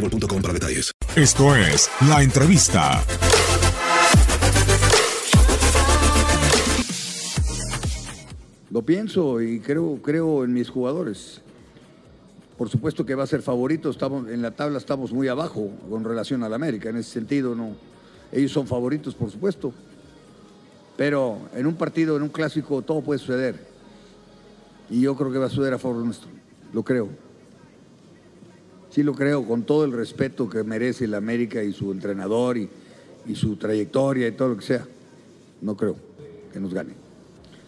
boostmobile.com para detalles. Esto es La Entrevista. Lo pienso y creo, creo en mis jugadores. Por supuesto que va a ser favorito, estamos, en la tabla estamos muy abajo con relación al América, en ese sentido no. Ellos son favoritos, por supuesto. Pero en un partido, en un clásico, todo puede suceder. Y yo creo que va a suceder a favor nuestro, lo creo. Sí lo creo, con todo el respeto que merece el América y su entrenador y, y su trayectoria y todo lo que sea. No creo que nos gane.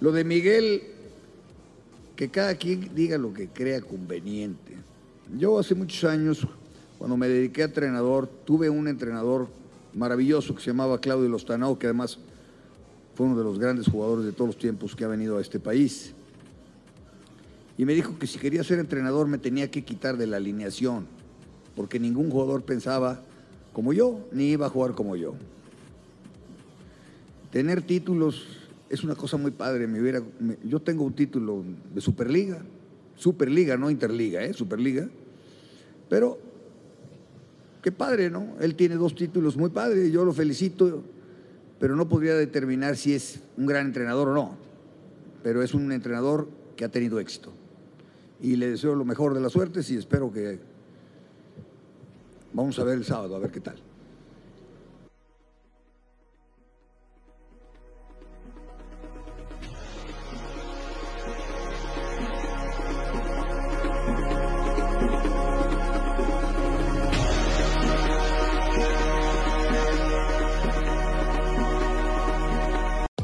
Lo de Miguel, que cada quien diga lo que crea conveniente. Yo hace muchos años, cuando me dediqué a entrenador, tuve un entrenador maravilloso que se llamaba Claudio Lostanao, que además fue uno de los grandes jugadores de todos los tiempos que ha venido a este país. Y me dijo que si quería ser entrenador me tenía que quitar de la alineación, porque ningún jugador pensaba como yo, ni iba a jugar como yo. Tener títulos es una cosa muy padre. Me hubiera, yo tengo un título de Superliga, Superliga, no Interliga, ¿eh? Superliga. Pero, qué padre, ¿no? Él tiene dos títulos muy padres, yo lo felicito, pero no podría determinar si es un gran entrenador o no. Pero es un entrenador que ha tenido éxito. Y le deseo lo mejor de las suertes y espero que... Vamos a ver el sábado, a ver qué tal.